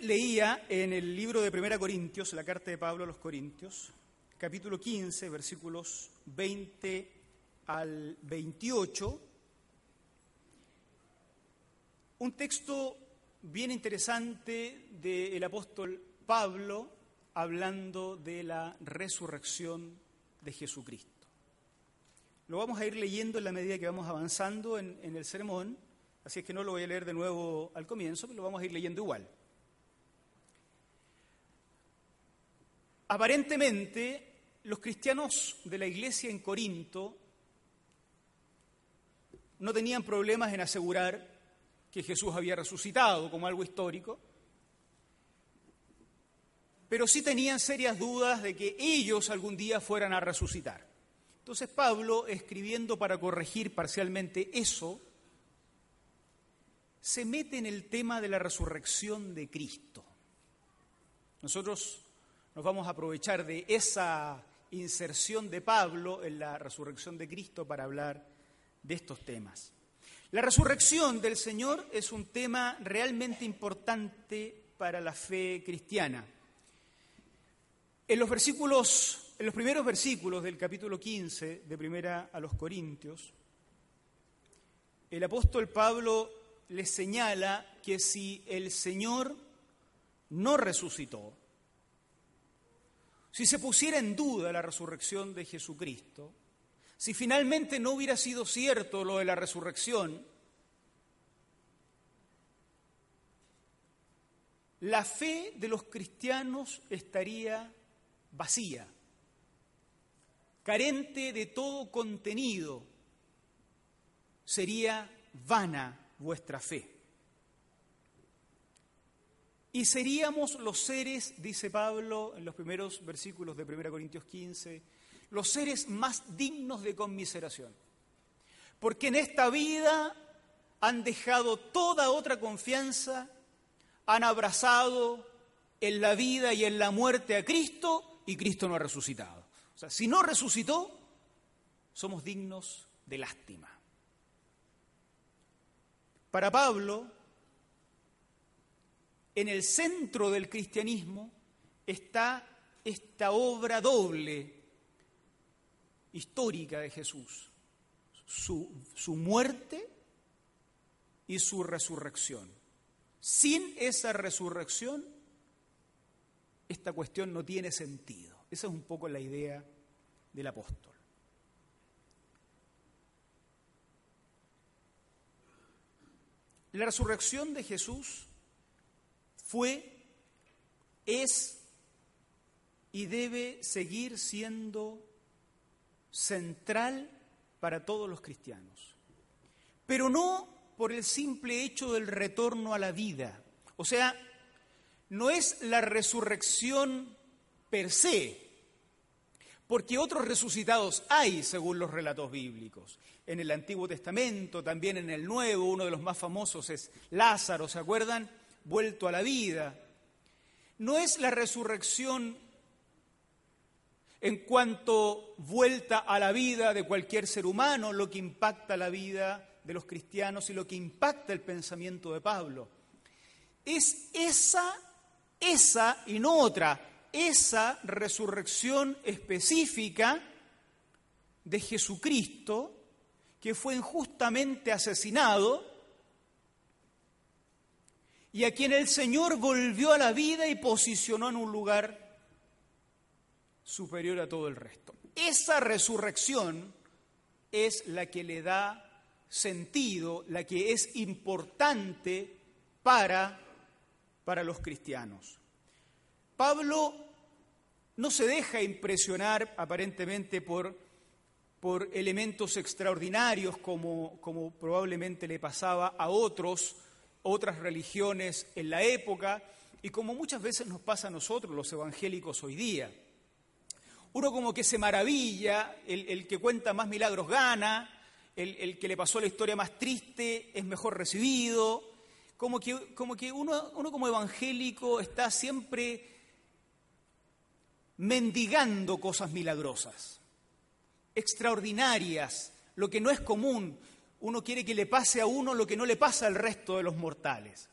leía en el libro de Primera Corintios, la carta de Pablo a los Corintios, capítulo 15, versículos 20 al 28, un texto bien interesante del apóstol Pablo hablando de la resurrección de Jesucristo. Lo vamos a ir leyendo en la medida que vamos avanzando en, en el sermón, así es que no lo voy a leer de nuevo al comienzo, pero lo vamos a ir leyendo igual. Aparentemente, los cristianos de la iglesia en Corinto no tenían problemas en asegurar que Jesús había resucitado como algo histórico, pero sí tenían serias dudas de que ellos algún día fueran a resucitar. Entonces Pablo, escribiendo para corregir parcialmente eso, se mete en el tema de la resurrección de Cristo. Nosotros nos vamos a aprovechar de esa inserción de Pablo en la resurrección de Cristo para hablar de estos temas. La resurrección del Señor es un tema realmente importante para la fe cristiana. En los versículos, en los primeros versículos del capítulo 15 de Primera a los Corintios, el apóstol Pablo les señala que si el Señor no resucitó, si se pusiera en duda la resurrección de Jesucristo, si finalmente no hubiera sido cierto lo de la resurrección, la fe de los cristianos estaría vacía, carente de todo contenido, sería vana vuestra fe. Y seríamos los seres, dice Pablo en los primeros versículos de 1 Corintios 15, los seres más dignos de conmiseración. Porque en esta vida han dejado toda otra confianza, han abrazado en la vida y en la muerte a Cristo y Cristo no ha resucitado. O sea, si no resucitó, somos dignos de lástima. Para Pablo, en el centro del cristianismo está esta obra doble histórica de Jesús, su, muerte y su resurrección. Sin esa resurrección, esta cuestión no tiene sentido. Esa es un poco la idea del apóstol. La resurrección de Jesús fue, es y debe seguir siendo central para todos los cristianos. Pero no por el simple hecho del retorno a la vida. O sea, no es la resurrección per se, porque otros resucitados hay según los relatos bíblicos. En el Antiguo Testamento, también en el Nuevo, uno de los más famosos es Lázaro, ¿se acuerdan? Vuelto a la vida. No es la resurrección en cuanto vuelta a la vida de cualquier ser humano lo que impacta la vida de los cristianos y lo que impacta el pensamiento de Pablo. Es esa, esa y no otra, esa resurrección específica de Jesucristo que fue injustamente asesinado y a quien el Señor volvió a la vida y posicionó en un lugar superior a todo el resto. Esa resurrección es la que le da sentido, la que es importante para, para los cristianos. Pablo no se deja impresionar aparentemente por, por elementos extraordinarios como, como probablemente le pasaba a otros otras religiones en la época y como muchas veces nos pasa a nosotros los evangélicos hoy día. Uno como que se maravilla, el, que cuenta más milagros gana, el, que le pasó la historia más triste es mejor recibido, como que, como que uno, uno como evangélico está siempre mendigando cosas milagrosas, extraordinarias, lo que no es común. Uno quiere que le pase a uno lo que no le pasa al resto de los mortales.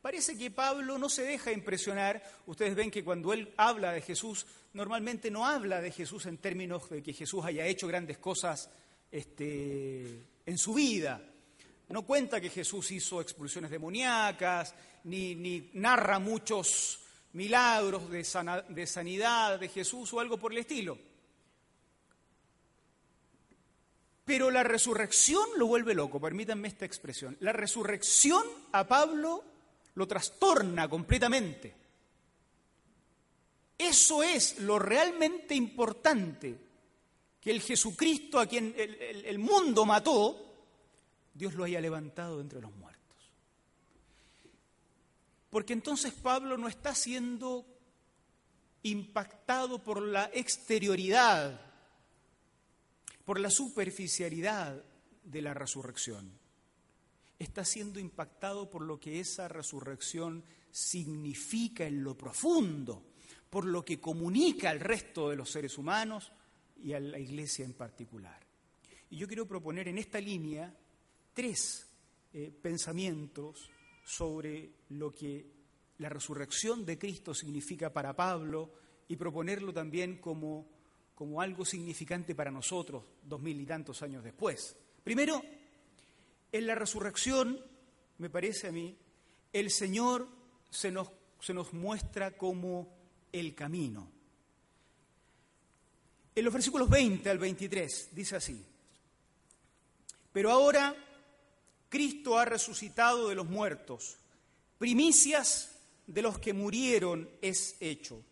Parece que Pablo no se deja impresionar. Ustedes ven que cuando él habla de Jesús, normalmente no habla de Jesús en términos de que Jesús haya hecho grandes cosas este, en su vida. No cuenta que Jesús hizo expulsiones demoníacas, ni, narra muchos milagros de, de sanidad de Jesús o algo por el estilo. Pero la resurrección lo vuelve loco, permítanme esta expresión. La resurrección a Pablo lo trastorna completamente. Eso es lo realmente importante, que el Jesucristo a quien el, mundo mató, Dios lo haya levantado entre los muertos. Porque entonces Pablo no está siendo impactado por la exterioridad, por la superficialidad de la resurrección. Está siendo impactado por lo que esa resurrección significa en lo profundo, por lo que comunica al resto de los seres humanos y a la iglesia en particular. Y yo quiero proponer en esta línea tres eh, pensamientos sobre lo que la resurrección de Cristo significa para Pablo y proponerlo también como, como algo significante para nosotros dos mil y tantos años después. Primero, en la resurrección, me parece a mí, el Señor se nos, se nos muestra como el camino. En los versículos 20 al 23 dice así, pero ahora Cristo ha resucitado de los muertos, primicias de los que murieron es hecho.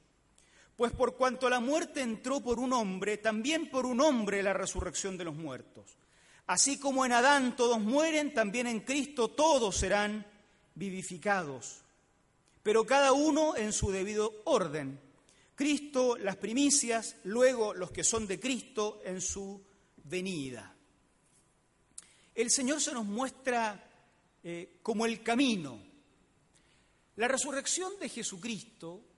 Pues por cuanto la muerte entró por un hombre, también por un hombre la resurrección de los muertos. Así como en Adán todos mueren, también en Cristo todos serán vivificados, pero cada uno en su debido orden. Cristo las primicias, luego los que son de Cristo en su venida el Señor se nos muestra eh, como el camino. La resurrección de Jesucristo,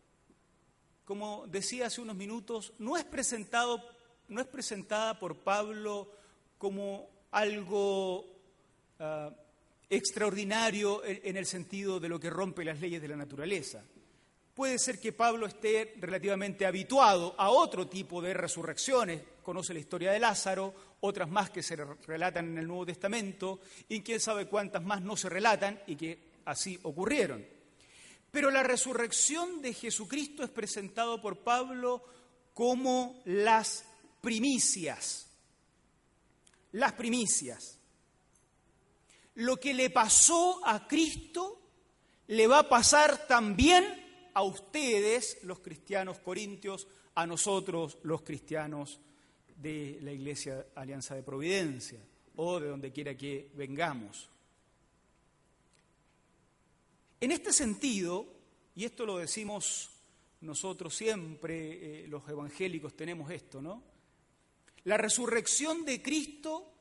como decía hace unos minutos, no es, presentado, no es presentada por Pablo como algo ah, extraordinario en el sentido de lo que rompe las leyes de la naturaleza. Puede ser que Pablo esté relativamente habituado a otro tipo de resurrecciones, conoce la historia de Lázaro, otras más que se relatan en el Nuevo Testamento, y quién sabe cuántas más no se relatan y que así ocurrieron. Pero la resurrección de Jesucristo es presentado por Pablo como las primicias. Las primicias. Lo que le pasó a Cristo le va a pasar también a ustedes, los cristianos corintios, a nosotros, los cristianos de la Iglesia Alianza de Providencia o de donde quiera que vengamos. En este sentido, y esto lo decimos nosotros siempre, eh, los evangélicos tenemos esto, ¿no? La resurrección de Cristo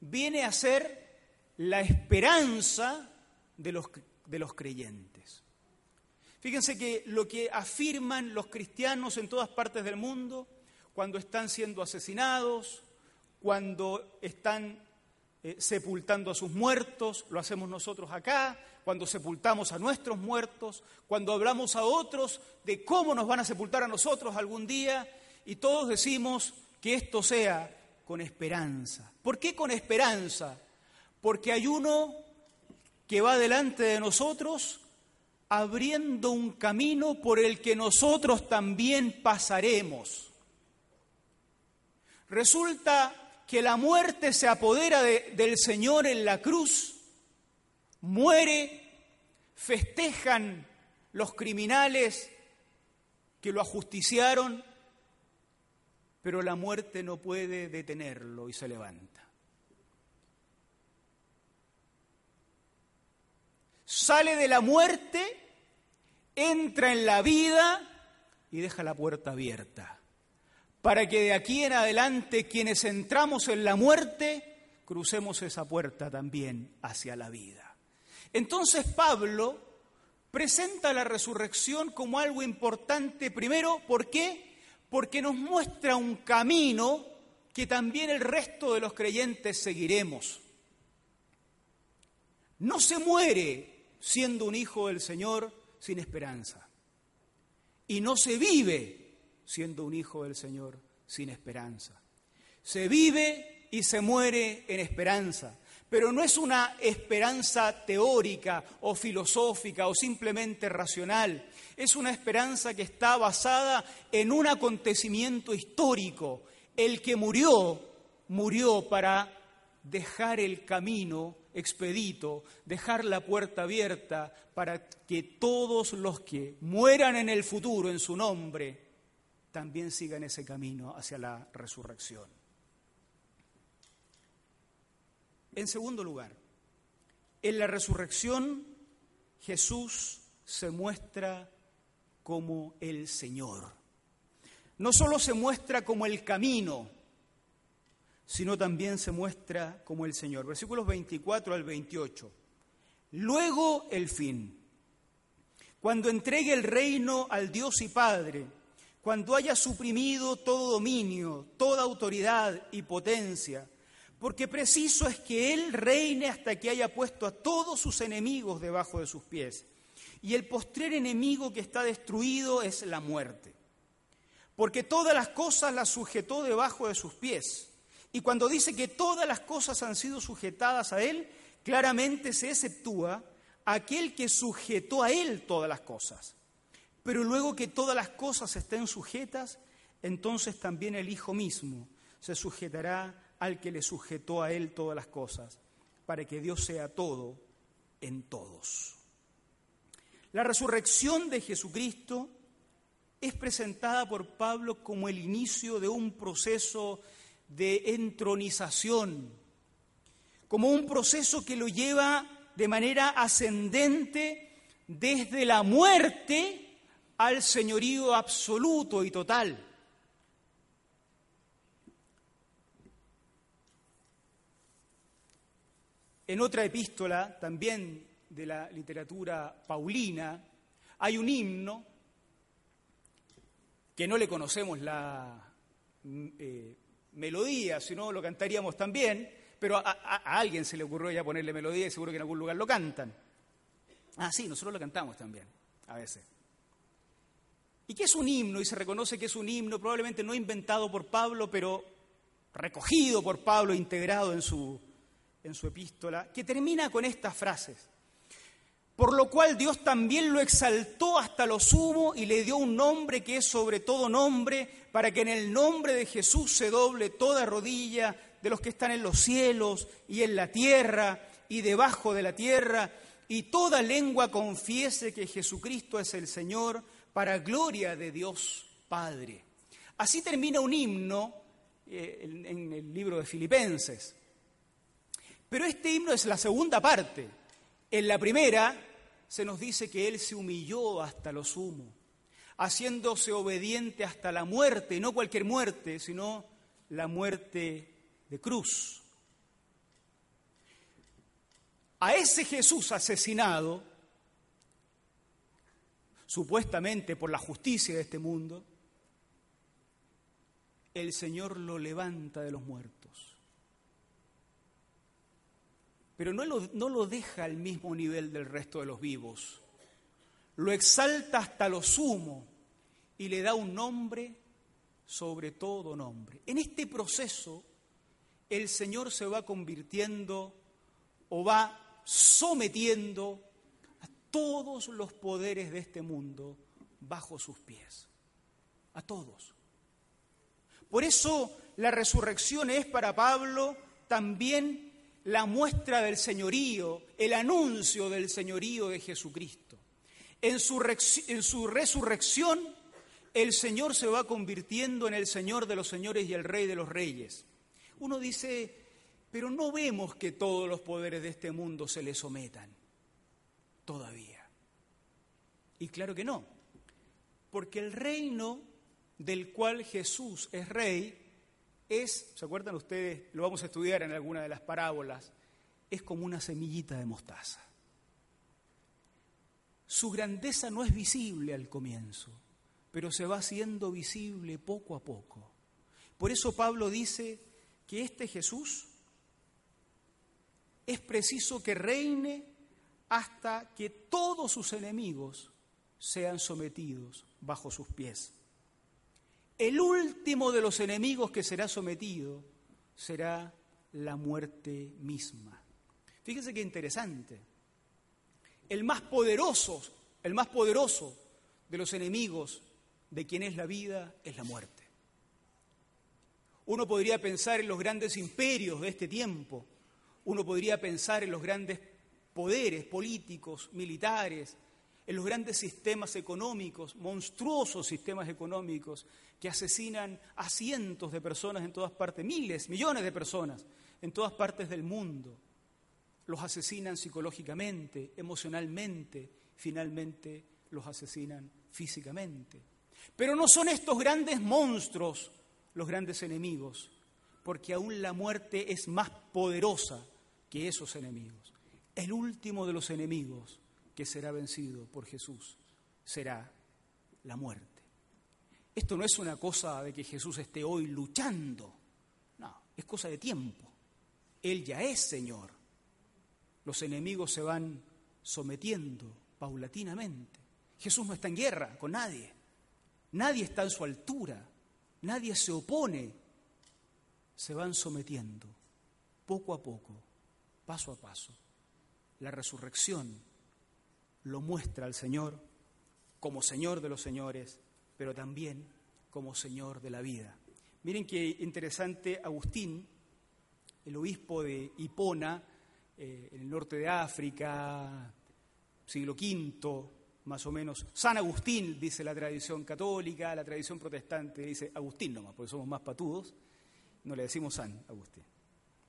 viene a ser la esperanza de los, de los creyentes. Fíjense que lo que afirman los cristianos en todas partes del mundo, cuando están siendo asesinados, cuando están eh, sepultando a sus muertos, lo hacemos nosotros acá, cuando sepultamos a nuestros muertos, cuando hablamos a otros de cómo nos van a sepultar a nosotros algún día, y todos decimos que esto sea con esperanza. ¿Por qué con esperanza? Porque hay uno que va delante de nosotros abriendo un camino por el que nosotros también pasaremos. Resulta que la muerte se apodera del Señor en la cruz, muere, festejan los criminales que lo ajusticiaron, pero la muerte no puede detenerlo y se levanta. sale de la muerte, entra en la vida y deja la puerta abierta, para que de aquí en adelante quienes entramos en la muerte, crucemos esa puerta también hacia la vida. Entonces Pablo presenta la resurrección como algo importante, primero, ¿por qué? Porque nos muestra un camino que también el resto de los creyentes seguiremos. No se muere siendo un hijo del Señor sin esperanza. Y no se vive siendo un hijo del Señor sin esperanza. Se vive y se muere en esperanza. Pero no es una esperanza teórica o filosófica o simplemente racional. Es una esperanza que está basada en un acontecimiento histórico. El que murió, murió para dejar el camino expedito, dejar la puerta abierta para que todos los que mueran en el futuro en su nombre también sigan ese camino hacia la resurrección. En segundo lugar, en la resurrección Jesús se muestra como el Señor. No solo se muestra como el camino, sino también se muestra como el Señor. Versículos 24 al 28. Luego el fin. Cuando entregue el reino al Dios y Padre, cuando haya suprimido todo dominio, toda autoridad y potencia, porque preciso es que Él reine hasta que haya puesto a todos sus enemigos debajo de sus pies. Y el postrer enemigo que está destruido es la muerte. Porque todas las cosas las sujetó debajo de sus pies. Y cuando dice que todas las cosas han sido sujetadas a Él, claramente se exceptúa aquel que sujetó a Él todas las cosas. Pero luego que todas las cosas estén sujetas, entonces también el Hijo mismo se sujetará al que le sujetó a él todas las cosas, para que Dios sea todo en todos. La resurrección de Jesucristo es presentada por Pablo como el inicio de un proceso de entronización, como un proceso que lo lleva de manera ascendente desde la muerte al señorío absoluto y total. En otra epístola, también de la literatura paulina, hay un himno que no le conocemos la mm, eh, melodía, si no lo cantaríamos también, pero a, a, alguien se le ocurrió ya ponerle melodía y seguro que en algún lugar lo cantan. Ah, sí, nosotros lo cantamos también, a veces. ¿Y qué es un himno? Y se reconoce que es un himno, probablemente no inventado por Pablo, pero recogido por Pablo, integrado en su, en su epístola, que termina con estas frases. Por lo cual Dios también lo exaltó hasta lo sumo y le dio un nombre que es sobre todo nombre, para que en el nombre de Jesús se doble toda rodilla de los que están en los cielos y en la tierra y debajo de la tierra, y toda lengua confiese que Jesucristo es el Señor, para gloria de Dios Padre. Así termina un himno eh, en el libro de Filipenses. Pero este himno es la segunda parte. En la primera se nos dice que Él se humilló hasta lo sumo, haciéndose obediente hasta la muerte, no cualquier muerte, sino la muerte de cruz. A ese Jesús asesinado, supuestamente por la justicia de este mundo, el Señor lo levanta de los muertos pero no lo, no lo deja al mismo nivel del resto de los vivos. Lo exalta hasta lo sumo y le da un nombre sobre todo nombre. En este proceso, el Señor se va convirtiendo o va sometiendo a todos los poderes de este mundo bajo sus pies. A todos. Por eso la resurrección es para Pablo también la muestra del señorío, el anuncio del señorío de Jesucristo. En su, resurrección, el Señor se va convirtiendo en el Señor de los señores y el Rey de los reyes. Uno dice, pero no vemos que todos los poderes de este mundo se le sometan. todavía. Y claro que no, porque el reino del cual Jesús es rey es, ¿se acuerdan ustedes? Lo vamos a estudiar en alguna de las parábolas, es como una semillita de mostaza. Su grandeza no es visible al comienzo, pero se va haciendo visible poco a poco. Por eso Pablo dice que este Jesús es preciso que reine hasta que todos sus enemigos sean sometidos bajo sus pies. El último de los enemigos que será sometido será la muerte misma. Fíjense qué interesante. El más poderoso, el más poderoso de los enemigos de quien es la vida es la muerte. Uno podría pensar en los grandes imperios de este tiempo, uno podría pensar en los grandes poderes políticos, militares, en los grandes sistemas económicos, monstruosos sistemas económicos que asesinan a cientos de personas en todas partes, miles, millones de personas en todas partes del mundo. Los asesinan psicológicamente, emocionalmente, finalmente los asesinan físicamente. Pero no son estos grandes monstruos los grandes enemigos, porque aún la muerte es más poderosa que esos enemigos. El último de los enemigos que será vencido por Jesús será la muerte. Esto no es una cosa de que Jesús esté hoy luchando, no, es cosa de tiempo. Él ya es Señor. Los enemigos se van sometiendo paulatinamente. Jesús no está en guerra con nadie. Nadie está en su altura. Nadie se opone. Se van sometiendo poco a poco, paso a paso. La resurrección lo muestra al Señor como Señor de los señores, pero también como Señor de la vida. Miren qué interesante Agustín, el obispo de Hipona, eh, en el norte de África, siglo V, más o menos. San Agustín, dice la tradición católica, la tradición protestante dice Agustín nomás, porque somos más patudos, no le decimos San Agustín.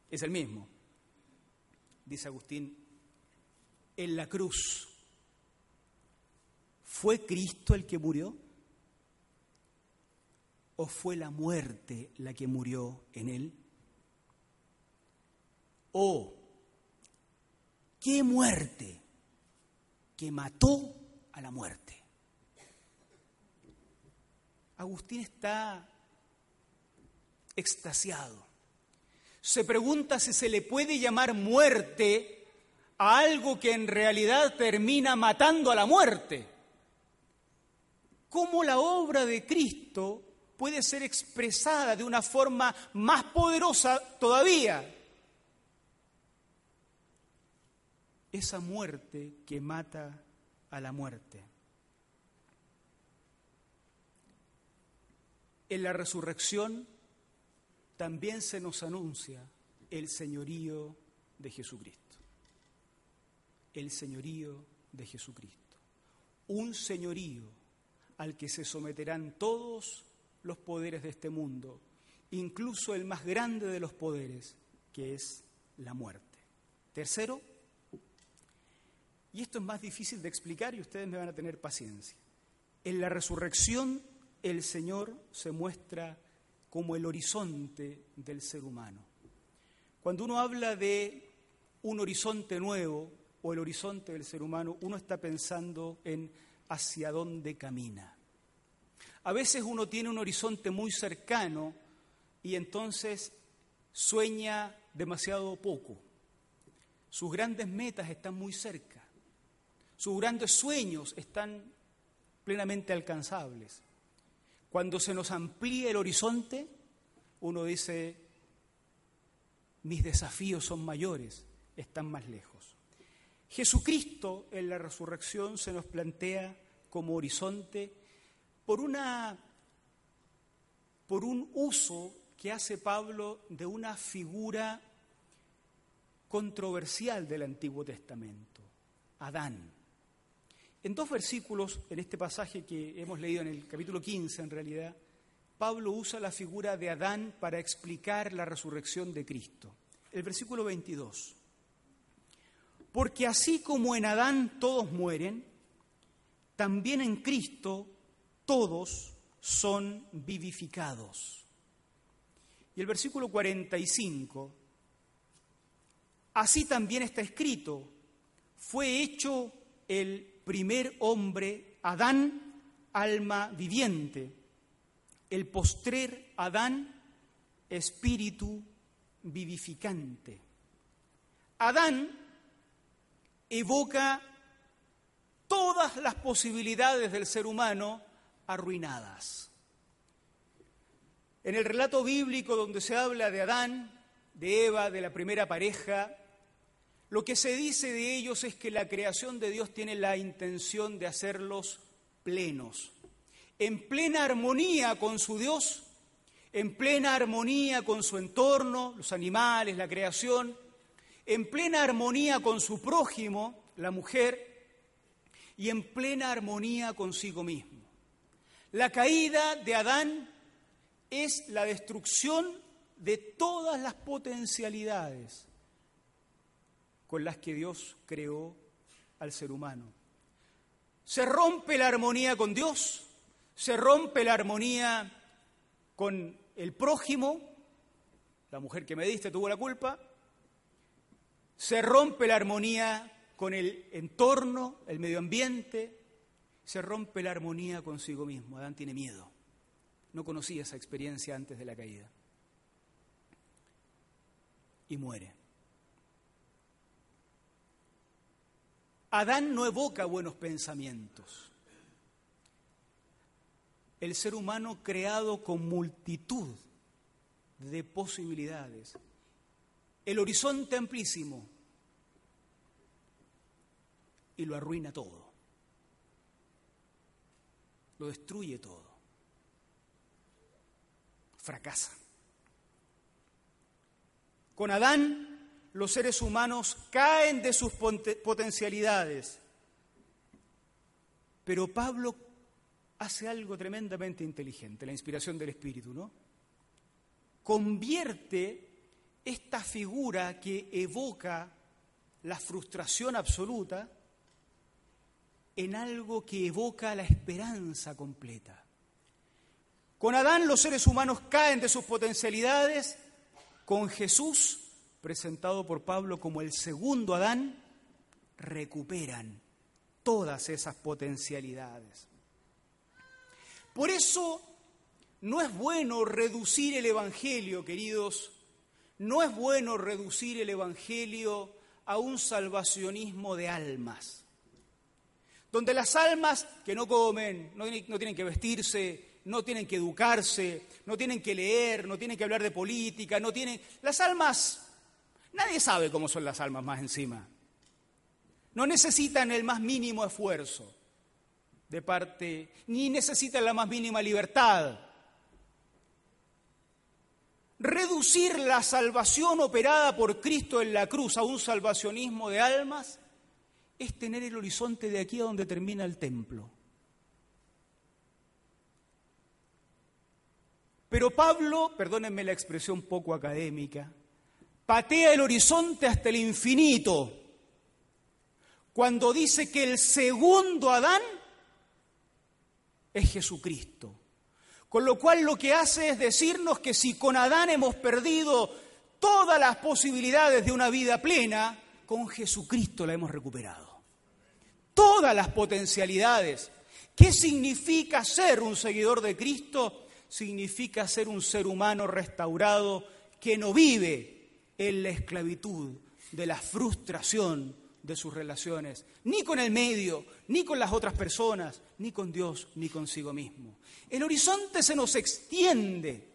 Es el mismo. Dice Agustín, en la cruz ¿Fue Cristo el que murió? ¿O fue la muerte la que murió en él? ¿O qué muerte que mató a la muerte? Agustín está extasiado. Se pregunta si se le puede llamar muerte a algo que en realidad termina matando a la muerte cómo la obra de Cristo puede ser expresada de una forma más poderosa todavía. Esa muerte que mata a la muerte. En la resurrección también se nos anuncia el señorío de Jesucristo. El señorío de Jesucristo. Un señorío al que se someterán todos los poderes de este mundo, incluso el más grande de los poderes, que es la muerte. Tercero, y esto es más difícil de explicar y ustedes me van a tener paciencia, en la resurrección el Señor se muestra como el horizonte del ser humano. Cuando uno habla de un horizonte nuevo o el horizonte del ser humano, uno está pensando en hacia dónde camina. A veces uno tiene un horizonte muy cercano y entonces sueña demasiado poco. Sus grandes metas están muy cerca. Sus grandes sueños están plenamente alcanzables. Cuando se nos amplía el horizonte, uno dice, mis desafíos son mayores, están más lejos. Jesucristo en la resurrección se nos plantea como horizonte por, una, por un uso que hace Pablo de una figura controversial del Antiguo Testamento, Adán. En dos versículos, en este pasaje que hemos leído en el capítulo 15 en realidad, Pablo usa la figura de Adán para explicar la resurrección de Cristo. El versículo 22. Porque así como en Adán todos mueren, también en Cristo todos son vivificados. Y el versículo 45, así también está escrito, fue hecho el primer hombre, Adán, alma viviente, el postrer Adán, espíritu vivificante. Adán evoca todas las posibilidades del ser humano arruinadas. En el relato bíblico donde se habla de Adán, de Eva, de la primera pareja, lo que se dice de ellos es que la creación de Dios tiene la intención de hacerlos plenos, en plena armonía con su Dios, en plena armonía con su entorno, los animales, la creación, en plena armonía con su prójimo, la mujer, y en plena armonía consigo mismo. La caída de Adán es la destrucción de todas las potencialidades con las que Dios creó al ser humano. Se rompe la armonía con Dios, se rompe la armonía con el prójimo, la mujer que me diste tuvo la culpa, se rompe la armonía con el entorno, el medio ambiente, se rompe la armonía consigo mismo. Adán tiene miedo. No conocía esa experiencia antes de la caída. Y muere. Adán no evoca buenos pensamientos. El ser humano creado con multitud de posibilidades. El horizonte amplísimo y lo arruina todo. Lo destruye todo. Fracasa. Con Adán los seres humanos caen de sus potencialidades. Pero Pablo hace algo tremendamente inteligente, la inspiración del Espíritu, ¿no? Convierte esta figura que evoca la frustración absoluta en algo que evoca la esperanza completa. Con Adán los seres humanos caen de sus potencialidades, con Jesús, presentado por Pablo como el segundo Adán, recuperan todas esas potencialidades. Por eso no es bueno reducir el Evangelio, queridos, no es bueno reducir el Evangelio a un salvacionismo de almas donde las almas que no comen, no, tienen que vestirse, no tienen que educarse, no tienen que leer, no tienen que hablar de política, no tienen... Las almas, nadie sabe cómo son las almas más encima. No necesitan el más mínimo esfuerzo de parte, ni necesitan la más mínima libertad. Reducir la salvación operada por Cristo en la cruz a un salvacionismo de almas es tener el horizonte de aquí a donde termina el templo. Pero Pablo, perdónenme la expresión poco académica, patea el horizonte hasta el infinito cuando dice que el segundo Adán es Jesucristo. Con lo cual lo que hace es decirnos que si con Adán hemos perdido todas las posibilidades de una vida plena, con Jesucristo la hemos recuperado todas las potencialidades. ¿Qué significa ser un seguidor de Cristo? Significa ser un ser humano restaurado que no vive en la esclavitud de la frustración de sus relaciones, ni con el medio, ni con las otras personas, ni con Dios, ni consigo mismo. El horizonte se nos extiende.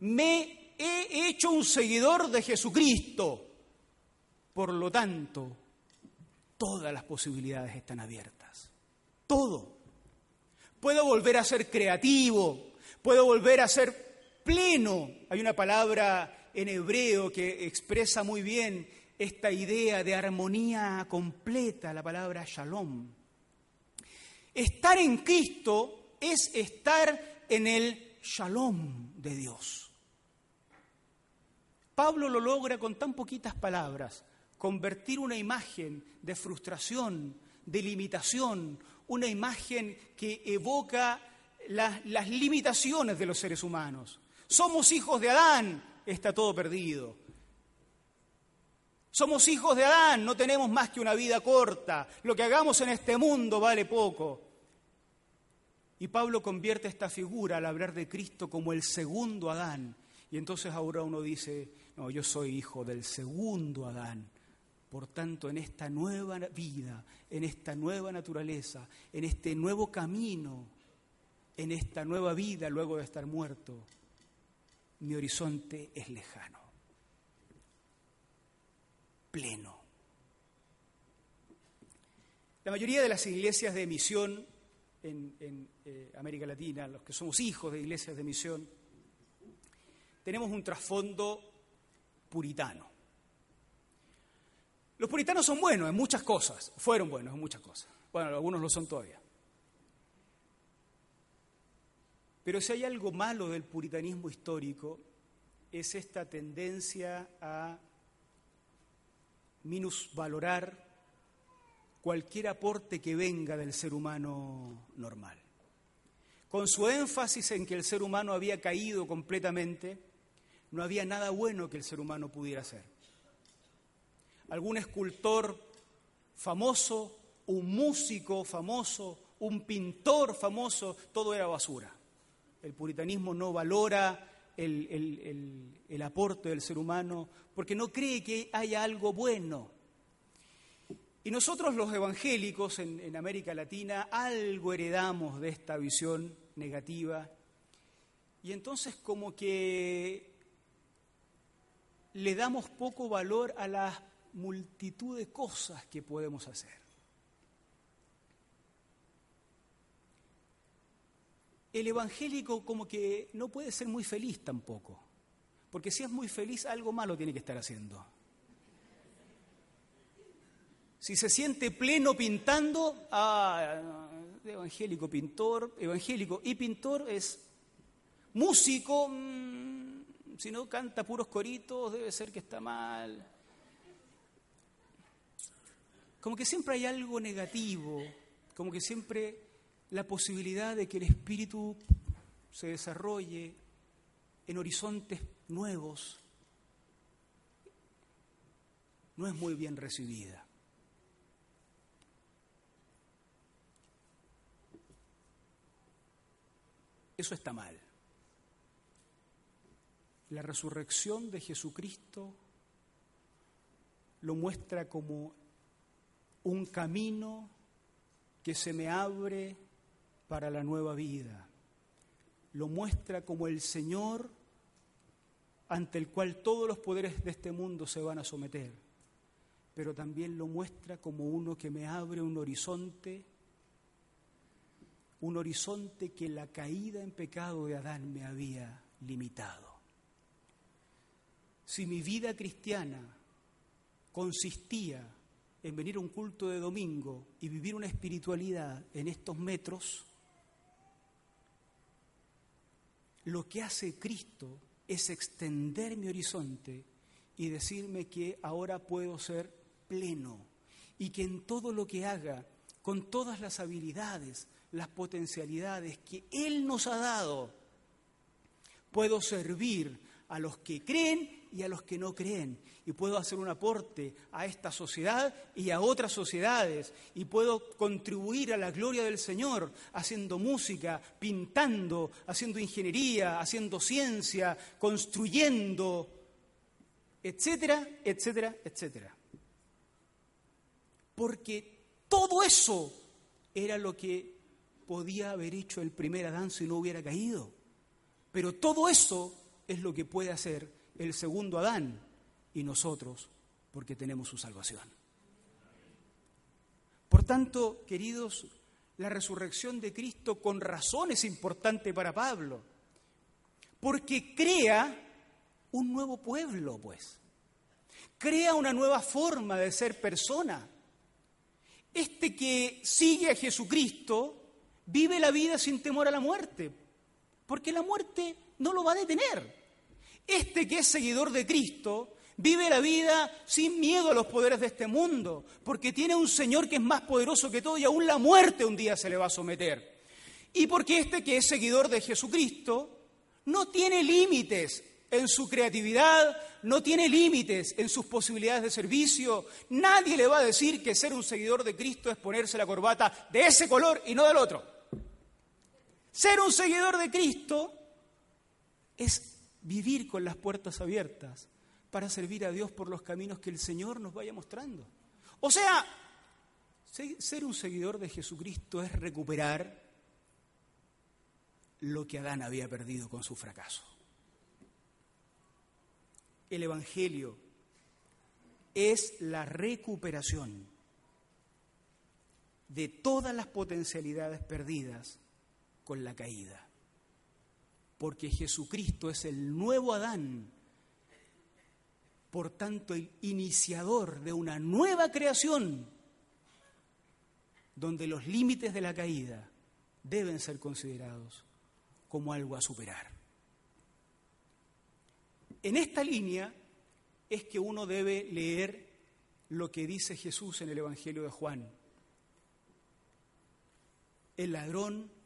Me he hecho un seguidor de Jesucristo. Por lo tanto, todas las posibilidades están abiertas. Todo. Puedo volver a ser creativo, puedo volver a ser pleno. Hay una palabra en hebreo que expresa muy bien esta idea de armonía completa, la palabra shalom. Estar en Cristo es estar en el shalom de Dios. Pablo lo logra con tan poquitas palabras convertir una imagen de frustración, de limitación, una imagen que evoca las, limitaciones de los seres humanos. Somos hijos de Adán, está todo perdido. Somos hijos de Adán, no tenemos más que una vida corta. Lo que hagamos en este mundo vale poco. Y Pablo convierte esta figura al hablar de Cristo como el segundo Adán. Y entonces ahora uno dice, no, yo soy hijo del segundo Adán. Por tanto, en esta nueva vida, en esta nueva naturaleza, en este nuevo camino, en esta nueva vida luego de estar muerto, mi horizonte es lejano, pleno. La mayoría de las iglesias de misión en, eh, América Latina, los que somos hijos de iglesias de misión, tenemos un trasfondo puritano. Los puritanos son buenos en muchas cosas, fueron buenos en muchas cosas. Bueno, algunos lo son todavía. Pero si hay algo malo del puritanismo histórico, es esta tendencia a minusvalorar cualquier aporte que venga del ser humano normal. Con su énfasis en que el ser humano había caído completamente, no había nada bueno que el ser humano pudiera hacer algún escultor famoso, un músico famoso, un pintor famoso, todo era basura. El puritanismo no valora el, aporte del ser humano porque no cree que haya algo bueno. Y nosotros los evangélicos en, en América Latina algo heredamos de esta visión negativa y entonces como que le damos poco valor a las multitud de cosas que podemos hacer. El evangélico como que no puede ser muy feliz tampoco, porque si es muy feliz algo malo tiene que estar haciendo. Si se siente pleno pintando, ah, evangélico pintor, evangélico y pintor es músico, mm, si no canta puros coritos debe ser que está mal. Como que siempre hay algo negativo, como que siempre la posibilidad de que el espíritu se desarrolle en horizontes nuevos no es muy bien recibida. Eso está mal. La resurrección de Jesucristo lo muestra como un camino que se me abre para la nueva vida. Lo muestra como el Señor ante el cual todos los poderes de este mundo se van a someter, pero también lo muestra como uno que me abre un horizonte, un horizonte que la caída en pecado de Adán me había limitado. Si mi vida cristiana consistía en venir a un culto de domingo y vivir una espiritualidad en estos metros, lo que hace Cristo es extender mi horizonte y decirme que ahora puedo ser pleno y que en todo lo que haga, con todas las habilidades, las potencialidades que Él nos ha dado, puedo servir a los que creen y a los que no creen. Y puedo hacer un aporte a esta sociedad y a otras sociedades. Y puedo contribuir a la gloria del Señor haciendo música, pintando, haciendo ingeniería, haciendo ciencia, construyendo, etcétera, etcétera, etcétera. Porque todo eso era lo que podía haber hecho el primer Adán si no hubiera caído. Pero todo eso es lo que puede hacer el segundo Adán y nosotros porque tenemos su salvación. Por tanto, queridos, la resurrección de Cristo con razón es importante para Pablo, porque crea un nuevo pueblo, pues. Crea una nueva forma de ser persona. Este que sigue a Jesucristo vive la vida sin temor a la muerte, porque la muerte no lo va a detener. Este que es seguidor de Cristo Vive la vida sin miedo a los poderes de este mundo, porque tiene un Señor que es más poderoso que todo y aún la muerte un día se le va a someter. Y porque este que es seguidor de Jesucristo no tiene límites en su creatividad, no tiene límites en sus posibilidades de servicio. Nadie le va a decir que ser un seguidor de Cristo es ponerse la corbata de ese color y no del otro. Ser un seguidor de Cristo es vivir con las puertas abiertas para servir a Dios por los caminos que el Señor nos vaya mostrando. O sea, ser un seguidor de Jesucristo es recuperar lo que Adán había perdido con su fracaso. El Evangelio es la recuperación de todas las potencialidades perdidas con la caída. Porque Jesucristo es el nuevo Adán, por tanto el iniciador de una nueva creación, donde los límites de la caída deben ser considerados como algo a superar. En esta línea es que uno debe leer lo que dice Jesús en el Evangelio de Juan. El ladrón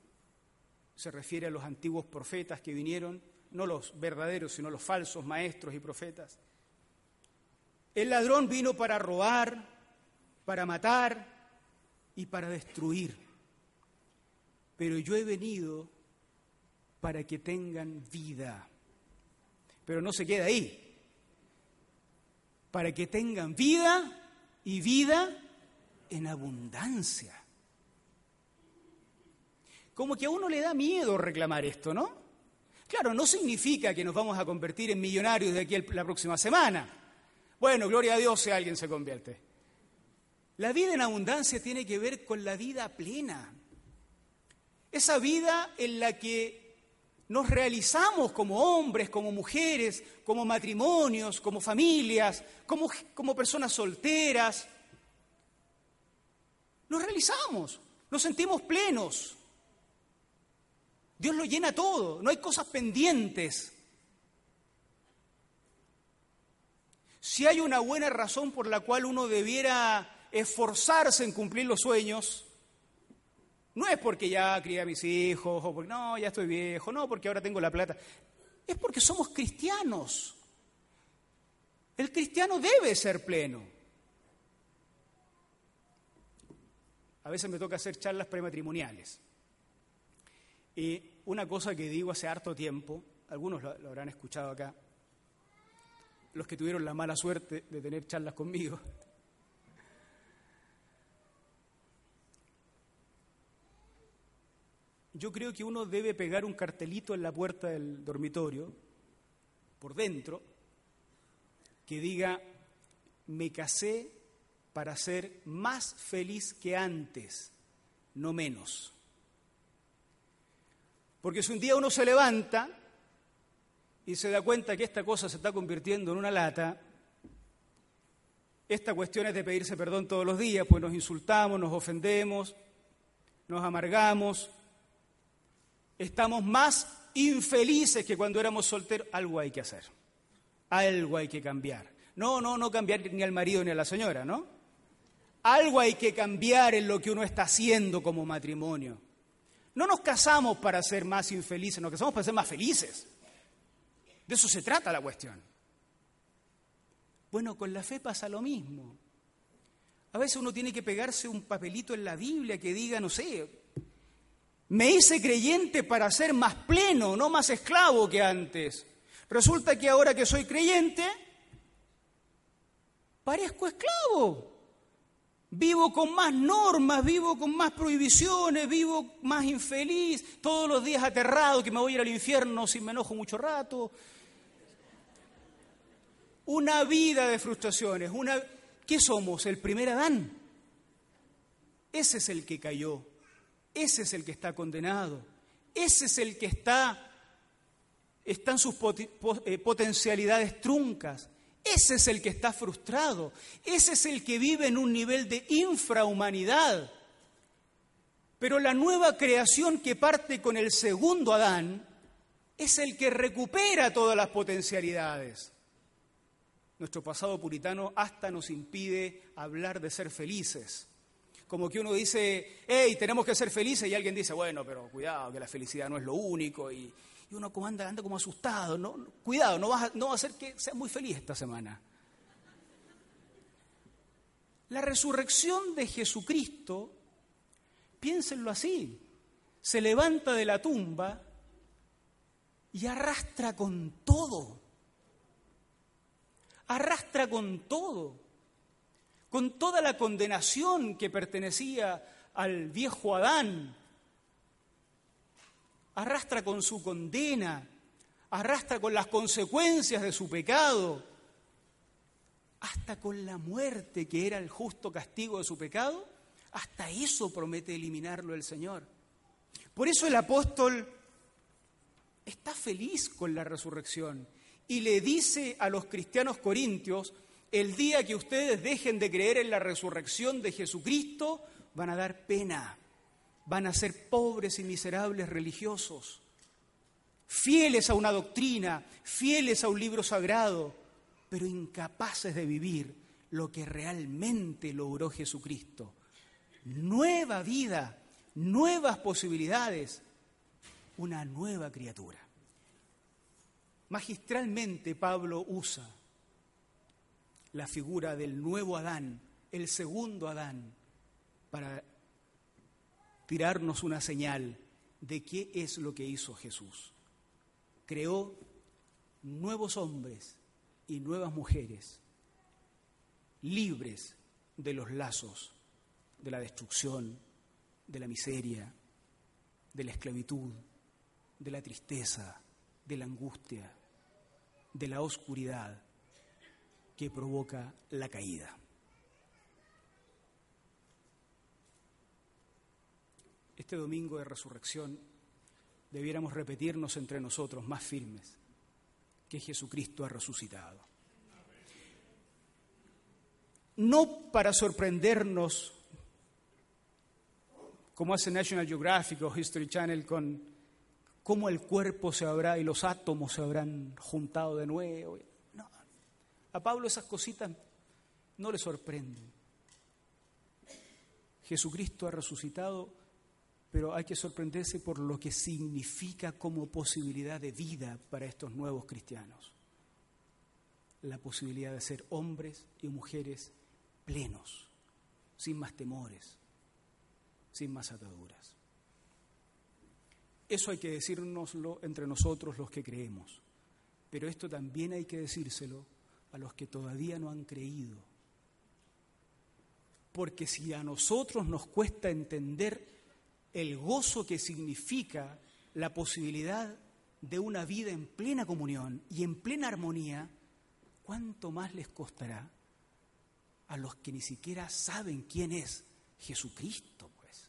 se refiere a los antiguos profetas que vinieron, no los verdaderos, sino los falsos maestros y profetas. El ladrón vino para robar, para matar y para destruir. Pero yo he venido para que tengan vida. Pero no se queda ahí. Para que tengan vida y vida en abundancia. Como que a uno le da miedo reclamar esto, ¿no? Claro, no significa que nos vamos a convertir en millonarios de aquí la próxima semana. Bueno, gloria a Dios si alguien se convierte. La vida en abundancia tiene que ver con la vida plena. Esa vida en la que nos realizamos como hombres, como mujeres, como matrimonios, como familias, como, como personas solteras. Nos realizamos, nos sentimos plenos. Dios lo llena todo, no hay cosas pendientes. Si hay una buena razón por la cual uno debiera esforzarse en cumplir los sueños, no es porque ya crié a mis hijos, o porque no, ya estoy viejo, no, porque ahora tengo la plata. Es porque somos cristianos. El cristiano debe ser pleno. A veces me toca hacer charlas prematrimoniales. Y una cosa que digo hace harto tiempo, algunos lo, habrán escuchado acá, los que tuvieron la mala suerte de tener charlas conmigo, yo creo que uno debe pegar un cartelito en la puerta del dormitorio, por dentro, que diga, me casé para ser más feliz que antes, no menos. Porque si un día uno se levanta y se da cuenta que esta cosa se está convirtiendo en una lata, esta cuestión es de pedirse perdón todos los días, pues nos insultamos, nos ofendemos, nos amargamos, estamos más infelices que cuando éramos solteros. Algo hay que hacer, algo hay que cambiar. No, no, no cambiar ni al marido ni a la señora, ¿no? Algo hay que cambiar en lo que uno está haciendo como matrimonio. No nos casamos para ser más infelices, nos casamos para ser más felices. De eso se trata la cuestión. Bueno, con la fe pasa lo mismo. A veces uno tiene que pegarse un papelito en la Biblia que diga, no sé, me hice creyente para ser más pleno, no más esclavo que antes. Resulta que ahora que soy creyente, parezco esclavo. Vivo con más normas, vivo con más prohibiciones, vivo más infeliz, todos los días aterrado que me voy a ir al infierno si me enojo mucho rato. Una vida de frustraciones, una ¿qué somos? El primer Adán. Ese es el que cayó ese es el que está condenado. Ese es el que está, están sus eh, potencialidades truncas. Ese es el que está frustrado. Ese es el que vive en un nivel de infrahumanidad. Pero la nueva creación que parte con el segundo Adán es el que recupera todas las potencialidades. Nuestro pasado puritano hasta nos impide hablar de ser felices. Como que uno dice, hey, tenemos que ser felices y alguien dice, bueno, pero cuidado, que la felicidad no es lo único. Y, uno como anda, anda como asustado. ¿no? Cuidado, no no va a hacer que sea muy feliz esta semana. La resurrección de Jesucristo, piénsenlo así, se levanta de la tumba y arrastra con todo. Arrastra con todo. Con toda la condenación que pertenecía al viejo Adán. Arrastra con su condena. Arrastra con las consecuencias de su pecado hasta con la muerte, que era el justo castigo de su pecado, hasta eso promete eliminarlo el Señor. Por eso el apóstol está feliz con la resurrección y le dice a los cristianos corintios, el día que ustedes dejen de creer en la resurrección de Jesucristo, van a dar pena, van a ser pobres y miserables religiosos, fieles a una doctrina, fieles a un libro sagrado, pero incapaces de vivir lo que realmente logró Jesucristo. Nueva vida, nuevas posibilidades, una nueva criatura. Magistralmente Pablo usa la figura del nuevo Adán, el segundo Adán, para tirarnos una señal de qué es lo que hizo Jesús. Creó nuevos hombres y nuevas mujeres libres de los lazos de la destrucción, de la miseria, de la esclavitud, de la tristeza, de la angustia, de la oscuridad que provoca la caída. Este domingo de resurrección debiéramos repetirnos entre nosotros más firmes que Jesucristo ha resucitado. No para sorprendernos, como hace National Geographic o History Channel, con cómo el cuerpo se habrá y los átomos se habrán juntado de nuevo. No, a Pablo esas cositas no le sorprenden. Jesucristo ha resucitado pero hay que sorprenderse por lo que significa como posibilidad de vida para estos nuevos cristianos. La posibilidad de ser hombres y mujeres plenos, sin más temores, sin más ataduras. Eso hay que decírnoslo entre nosotros los que creemos, pero esto también hay que decírselo a los que todavía no han creído. Porque si a nosotros nos cuesta entender el gozo que significa la posibilidad de una vida en plena comunión y en plena armonía, ¿cuánto más les costará a los que ni siquiera saben quién es Jesucristo, pues?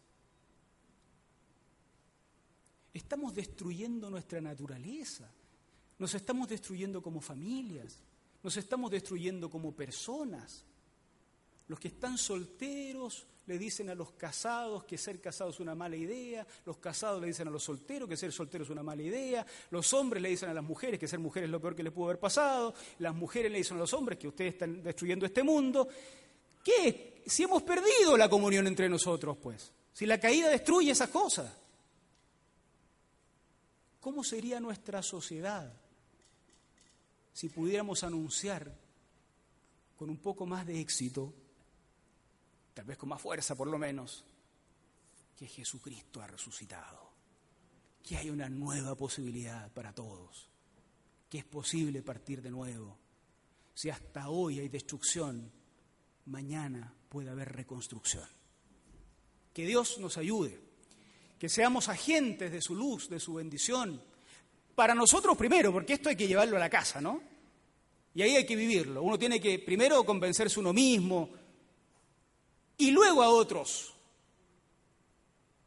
Estamos destruyendo nuestra naturaleza, nos estamos destruyendo como familias, nos estamos destruyendo como personas. Los que están solteros le dicen a los casados que ser casado es una mala idea, los casados le dicen a los solteros que ser soltero es una mala idea, los hombres le dicen a las mujeres que ser mujeres es lo peor que les pudo haber pasado, las mujeres le dicen a los hombres que ustedes están destruyendo este mundo. ¿Qué? Si hemos perdido la comunión entre nosotros, pues, si la caída destruye esas cosas, ¿cómo sería nuestra sociedad si pudiéramos anunciar con un poco más de éxito tal vez con más fuerza por lo menos, que Jesucristo ha resucitado, que hay una nueva posibilidad para todos, que es posible partir de nuevo. Si hasta hoy hay destrucción, mañana puede haber reconstrucción. Que Dios nos ayude, que seamos agentes de su luz, de su bendición, para nosotros primero, porque esto hay que llevarlo a la casa, ¿no? Y ahí hay que vivirlo. Uno tiene que primero convencerse uno mismo, y luego a otros,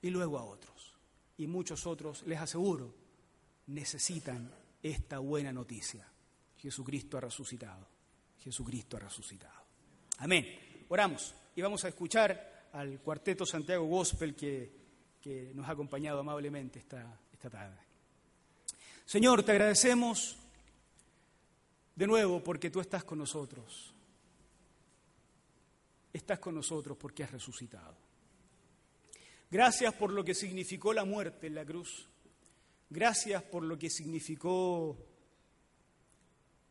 y luego a otros. Y muchos otros, les aseguro, necesitan esta buena noticia. Jesucristo ha resucitado. Jesucristo ha resucitado. Amén. Oramos y vamos a escuchar al cuarteto Santiago Gospel que, que nos ha acompañado amablemente esta, esta tarde. Señor, te agradecemos De nuevo, porque tú estás con nosotros. Estás con nosotros porque has resucitado. Gracias por lo que significó la muerte en la cruz. Gracias por lo que significó,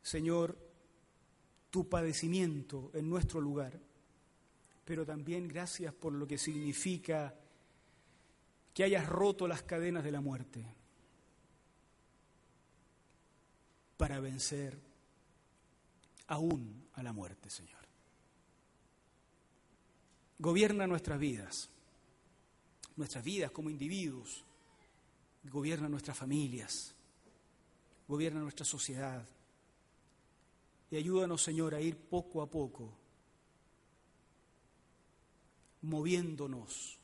Señor, tu padecimiento en nuestro lugar. Pero también gracias por lo que significa que hayas roto las cadenas de la muerte para vencer aún a la muerte, Señor. Gobierna nuestras vidas, nuestras vidas como individuos, gobierna nuestras familias, gobierna nuestra sociedad. Y ayúdanos, Señor, a ir poco a poco, moviéndonos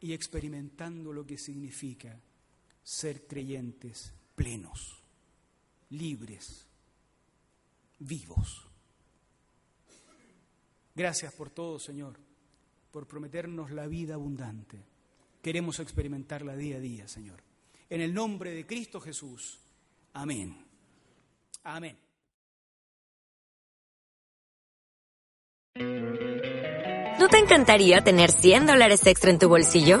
y experimentando lo que significa ser creyentes plenos, libres, vivos. Gracias por todo, Señor, por prometernos la vida abundante. Queremos experimentarla día a día, Señor. En el nombre de Cristo Jesús. Amén. Amén. ¿No te encantaría tener 100 dólares extra en tu bolsillo?